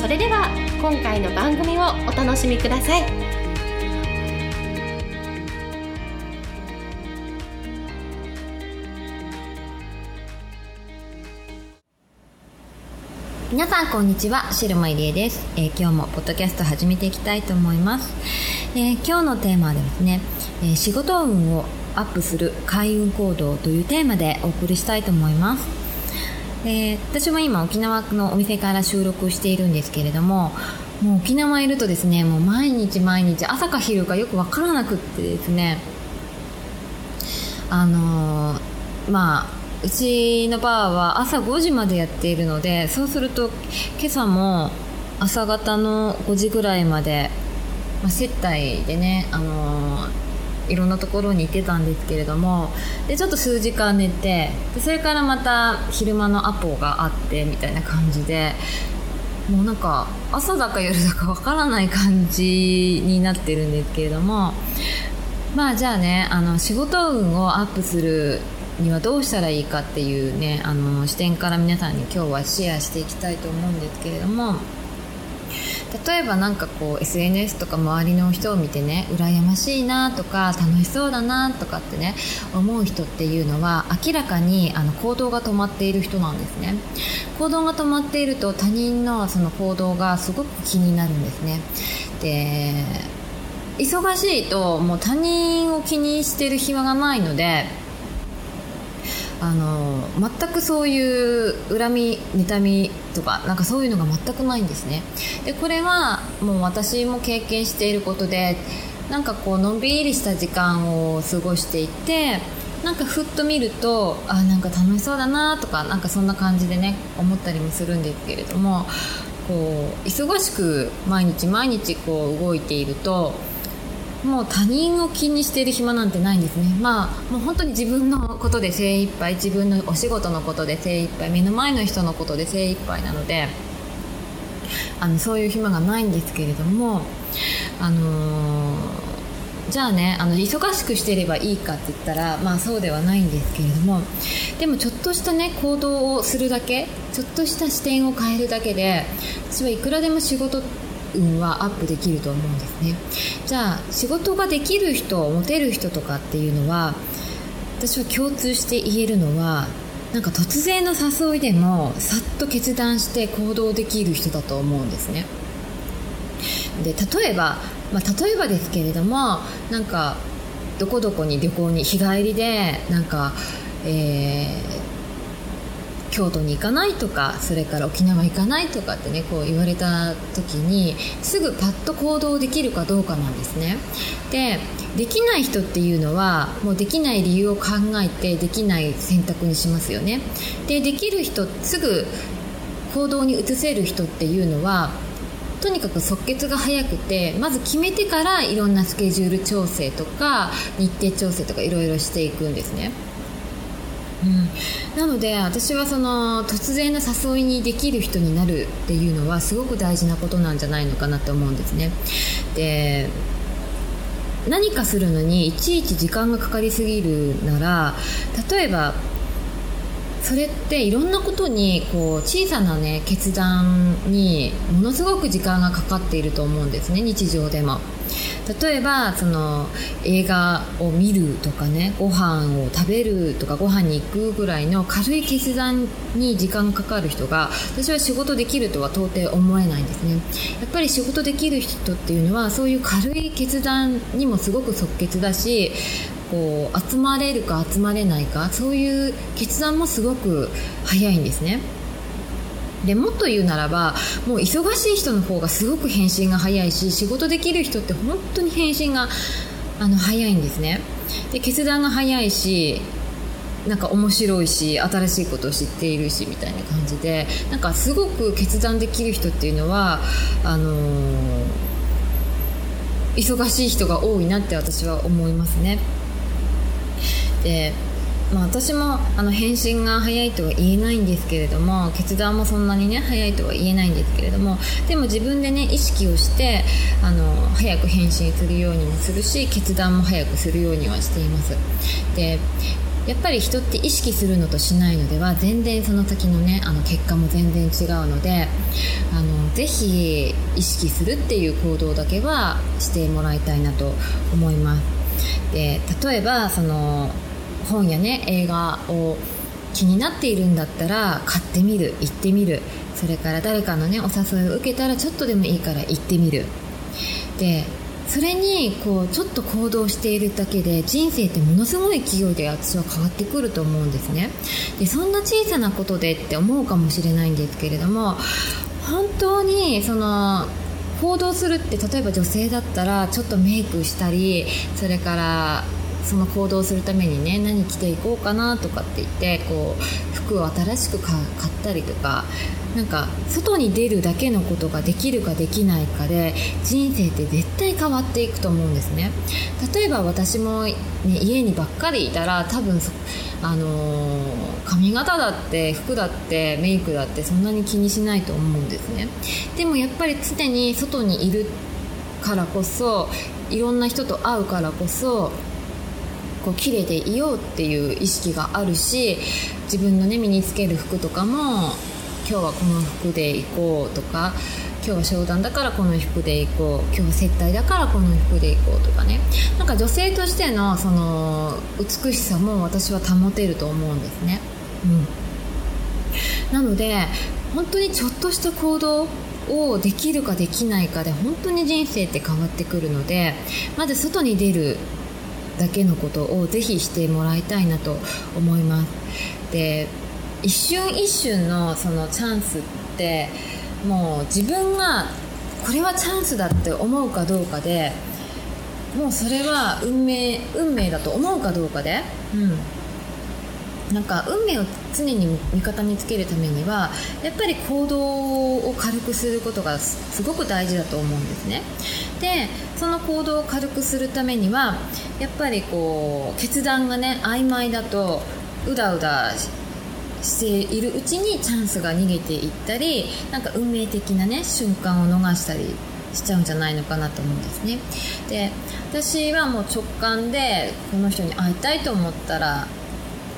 それでは今回の番組をお楽しみください。皆さんこんにちは白間入江です、えー、今日もポッドキャスト始めていきたいと思います、えー、今日のテーマはですね、えー、仕事運をアップする開運行動というテーマでお送りしたいと思います。で私は今沖縄のお店から収録しているんですけれどももう沖縄いるとですねもう毎日毎日朝か昼かよく分からなくってですねあのー、まあうちのバーは朝5時までやっているのでそうすると今朝も朝方の5時ぐらいまで、まあ、接待でね、あのーいろんなところに行ってたんですけれどもでちょっと数時間寝てでそれからまた昼間のアポがあってみたいな感じでもうなんか朝だか夜だかわからない感じになってるんですけれどもまあじゃあねあの仕事運をアップするにはどうしたらいいかっていうねあの視点から皆さんに今日はシェアしていきたいと思うんですけれども例えば何かこう SNS とか周りの人を見てね羨ましいなとか楽しそうだなとかってね思う人っていうのは明らかにあの行動が止まっている人なんですね。行動が止まっていると他人のその行動がすごく気になるんですね。で忙しいともう他人を気にしてる暇がないのであの全くそういう恨み妬みとかなんかそういうのが全くないんですね。でこれはもう私も経験していることでなんかこうのんびりした時間を過ごしていてなんかふっと見るとあなんか楽しそうだなとかなんかそんな感じでね思ったりもするんですけれどもこう忙しく毎日毎日こう動いているともう他人を気にしている暇なんてないんですね。まあもう本当に自分のことで精一杯自分のお仕事のことで精一杯目の前の人のことで精一杯なのであのそういう暇がないんですけれどもあのーじゃあねあの忙しくしてればいいかって言ったらまあそうではないんですけれどもでもちょっとしたね行動をするだけちょっとした視点を変えるだけで私はいくらでも仕事運はアップできると思うんですね。じゃあ仕事ができる人モテる人とかっていうのは私は共通して言えるのはなんか突然の誘いでもさっと決断して行動できる人だと思うんですね。で例えば、まあ、例えばですけれどもなんかどこどこに旅行に日帰りでなんか、えー、京都に行かないとかそれから沖縄行かないとかってねこう言われた時にすぐパッと行動できるかどうかなんですね。でできない人っていうのはもうできない理由を考えてできない選択にしますよね。でできる人すぐ行動に移せる人っていうのはとにかく即決が早くてまず決めてからいろんなスケジュール調整とか日程調整とかいろいろしていくんですね。うん、なので私はその突然の誘いにできる人になるっていうのはすごく大事なことなんじゃないのかなと思うんですねで何かするのにいちいち時間がかかりすぎるなら例えばそれっていろんなことにこう小さなね決断にものすごく時間がかかっていると思うんですね日常でも。例えばその映画を見るとかねご飯を食べるとかご飯に行くぐらいの軽い決断に時間がかかる人が私は仕事できるとは到底思えないんですね。やっぱり仕事できる人っていうのはそういう軽い決断にもすごく即決だしこう集まれるか集まれないかそういう決断もすごく早いんですね。でもっと言うならばもう忙しい人の方がすごく返信が早いし仕事できる人って本当に返信があの早いんですねで決断が早いしなんか面白いし新しいことを知っているしみたいな感じでなんかすごく決断できる人っていうのはあのー、忙しい人が多いなって私は思いますね。でまあ、私もあの返信が早いとは言えないんですけれども決断もそんなにね早いとは言えないんですけれどもでも自分でね意識をしてあの早く返信するようにもするし決断も早くするようにはしています。でやっぱり人って意識するのとしないのでは全然その先のねあの結果も全然違うのであのぜひ意識するっていう行動だけはしてもらいたいなと思います。で例えばその本やね映画を気になっているんだったら買ってみる行ってみる。それから誰かのねお誘いを受けたらちょっとでもいいから行ってみる。でそれにこうちょっと行動しているだけで人生ってものすごい企業で私は変わってくると思うんですね。でそんな小さなことでって思うかもしれないんですけれども本当にその行動するって例えば女性だったらちょっとメイクしたりそれからその行動するためにね何着ていこうかなとかって言ってこう服を新しく買ったりとかなんか外に出るだけのことができるかできないかで人生って絶対変わっていくと思うんですね。例えば私も、ね、家にばっかりいたら多分あのー、髪型だって服だってメイクだってそんなに気にしないと思うんですね。でもやっぱり常に外にいるからこそいろんな人と会うからこそこう綺麗でいようっていう意識があるし自分のね身につける服とかも今日はこの服で行こうとか今日は商談だからこの服で行こう今日は接待だからこの服で行こうとかね。なんか女性としてのその美しさも私は保てると思うんですね。うん。なので本当にちょっとした行動をできるかできないかで本当に人生って変わってくるのでまず外に出るだけのことをぜひしてもらいたいなと思います。で一瞬一瞬のそのチャンスってもう自分がこれはチャンスだって思うかどうかでもうそれは運命運命だと思うかどうかで、うん、なんか運命を常に味方につけるためにはやっぱり行動を軽くすることがすごく大事だと思うんですね。でその行動を軽くするためにはやっぱりこう決断がね曖昧だとうだうだしているうちにチャンスが逃げていったりなんか運命的なね瞬間を逃したりしちゃうんじゃないのかなと思うんですね。で私はもう直感でこの人に会いたいと思ったら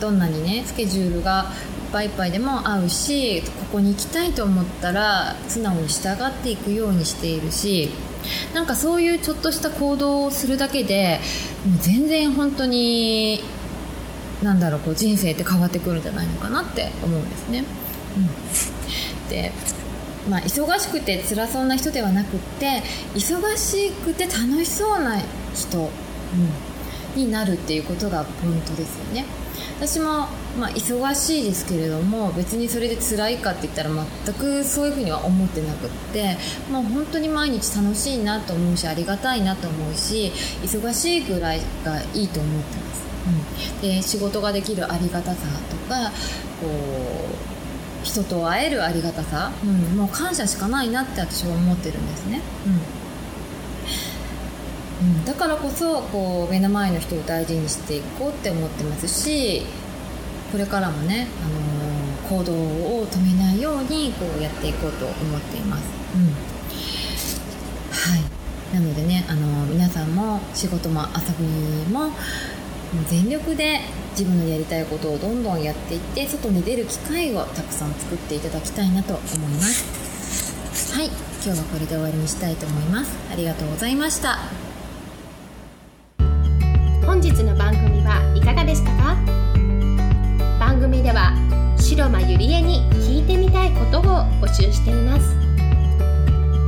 どんなにねスケジュールがいっぱいいっぱいでも合うしここに行きたいと思ったら素直に従っていくようにしているしなんかそういうちょっとした行動をするだけでもう全然本当になんだろうこう人生って変わってくるんじゃないのかなって思うんですね。うん、でまあ、忙しくて辛そうな人ではなくって忙しくて楽しそうな人、うん、になるっていうことがポイントですよね。私も、まあ、忙しいですけれども別にそれで辛いかって言ったら全くそういうふうには思ってなくってもう本当に毎日楽しいなと思うしありがたいなと思うし忙しいぐらいがいいと思ってます。うん、で仕事ができるありがたさとかこう人と会えるありがたさ、うん、もう感謝しかないなって私は思ってるんですね。うん、うん、だからこそこう目の前の人を大事にしていこうって思ってますしこれからもね、あのー、行動を止めないようにこうやっていこうと思っています。うん。はい。なのでね、あのー、皆さんも仕事も遊びも全力で自分のやりたいことをどんどんやっていって外に出る機会をたくさん作っていただきたいなと思います。はい。今日はこれで終わりにしたいと思います。ありがとうございました城間ゆりえに聞いてみたいことを募集しています。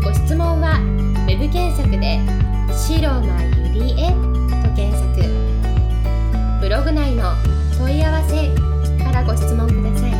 ご質問は web 検索で「城間ゆりえ」と検索。ブログ内の問い合わせからご質問ください。